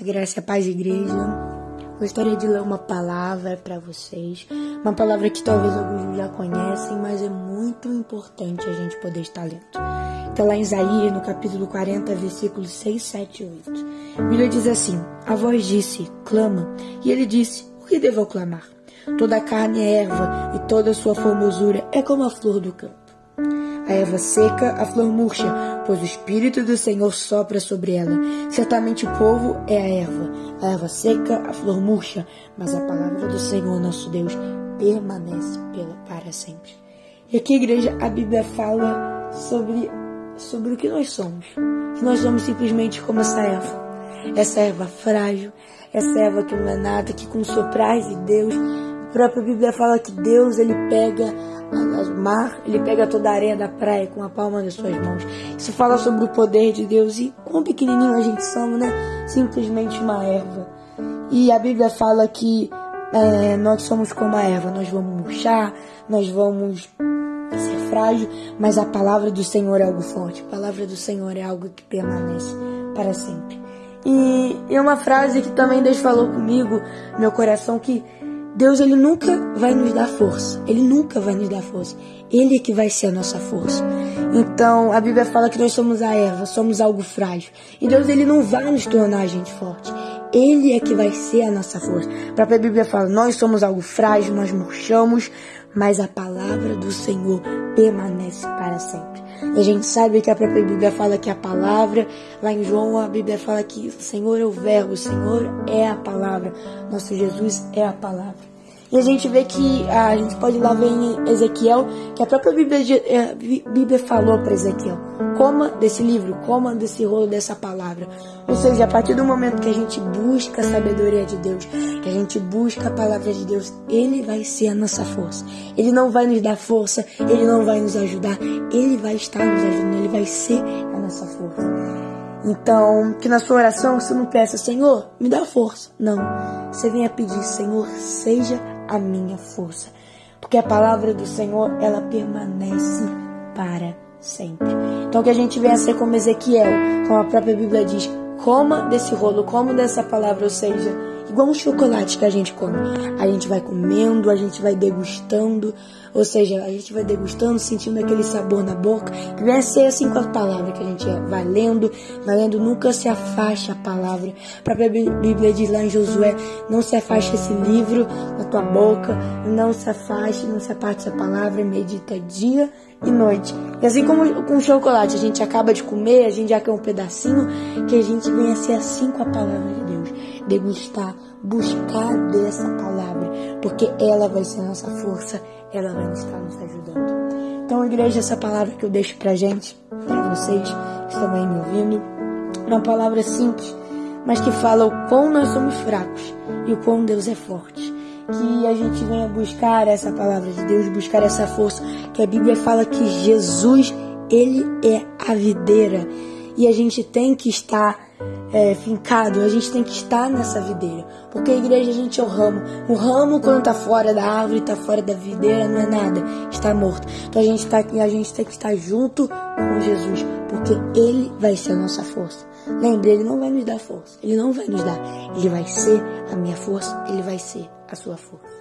A graça e a paz, igreja. Gostaria de ler uma palavra para vocês. Uma palavra que talvez alguns já conhecem, mas é muito importante a gente poder estar lendo. Está lá em Isaías, no capítulo 40, versículos 6, 7 e 8. A Bíblia diz assim: A voz disse, clama. E ele disse: O que devo clamar? Toda a carne é erva, e toda a sua formosura é como a flor do campo. A erva seca, a flor murcha, pois o Espírito do Senhor sopra sobre ela. Certamente o povo é a erva, a erva seca, a flor murcha, mas a palavra do Senhor nosso Deus permanece pela, para sempre. E aqui, igreja, a Bíblia fala sobre, sobre o que nós somos. Que nós somos simplesmente como essa erva. Essa erva frágil, essa erva que não é nada, que com soprar de Deus, a própria Bíblia fala que Deus ele pega o mar, ele pega toda a areia da praia com a palma das suas mãos. Isso fala sobre o poder de Deus e quão pequenininho a gente somos, né? Simplesmente uma erva. E a Bíblia fala que é, nós somos como a erva, nós vamos murchar, nós vamos ser frágil, mas a palavra do Senhor é algo forte. A palavra do Senhor é algo que permanece para sempre. E, e uma frase que também Deus falou comigo, meu coração, que Deus ele nunca vai nos dar força. Ele nunca vai nos dar força. Ele é que vai ser a nossa força. Então, a Bíblia fala que nós somos a erva, somos algo frágil. E Deus ele não vai nos tornar a gente forte. Ele é que vai ser a nossa força. A própria Bíblia fala: nós somos algo frágil, nós murchamos, mas a palavra do Senhor permanece para sempre. E a gente sabe que a própria Bíblia fala que a palavra, lá em João, a Bíblia fala que o Senhor é o Verbo, o Senhor é a palavra, nosso Jesus é a palavra. E a gente vê que a gente pode lá ver em Ezequiel que a própria Bíblia, a Bíblia falou para Ezequiel: coma desse livro, coma desse rolo dessa palavra. Ou seja, a partir do momento que a gente busca a sabedoria de Deus, que a gente busca a palavra de Deus, Ele vai ser a nossa força. Ele não vai nos dar força, Ele não vai nos ajudar, Ele vai estar nos ajudando, Ele vai ser a nossa força. Então, que na sua oração você não peça, Senhor, me dá força. Não. Você venha pedir, Senhor, seja a minha força. Porque a palavra do Senhor, ela permanece para sempre. Então que a gente venha ser como Ezequiel, como a própria Bíblia diz, coma desse rolo, coma dessa palavra, ou seja, igual um chocolate que a gente come. A gente vai comendo, a gente vai degustando, ou seja, a gente vai degustando, sentindo aquele sabor na boca. Que ser assim com a palavra que a gente vai lendo, vai lendo, nunca se afaste a palavra. A própria Bíblia diz lá em Josué: não se afaste esse livro da tua boca, não se afaste, não se aparte essa palavra, medita dia e noite. E assim como com chocolate, a gente acaba de comer, a gente já quer um pedacinho, que a gente venha ser assim com a palavra de Deus. Degustar, buscar dessa palavra, porque ela vai ser nossa força, ela vai estar nos ajudando. Então, igreja, essa palavra que eu deixo pra gente, para vocês que estão aí me ouvindo, é uma palavra simples, mas que fala o quão nós somos fracos e o quão Deus é forte que a gente venha buscar essa palavra de Deus, buscar essa força, que a Bíblia fala que Jesus, ele é a videira e a gente tem que estar é, fincado, a gente tem que estar nessa videira, porque a igreja a gente é o ramo, o ramo quando está fora da árvore, está fora da videira, não é nada, está morto. Então a gente, tá, a gente tem que estar junto com Jesus, porque Ele vai ser a nossa força. Lembre, Ele não vai nos dar força, Ele não vai nos dar, Ele vai ser a minha força, Ele vai ser a sua força.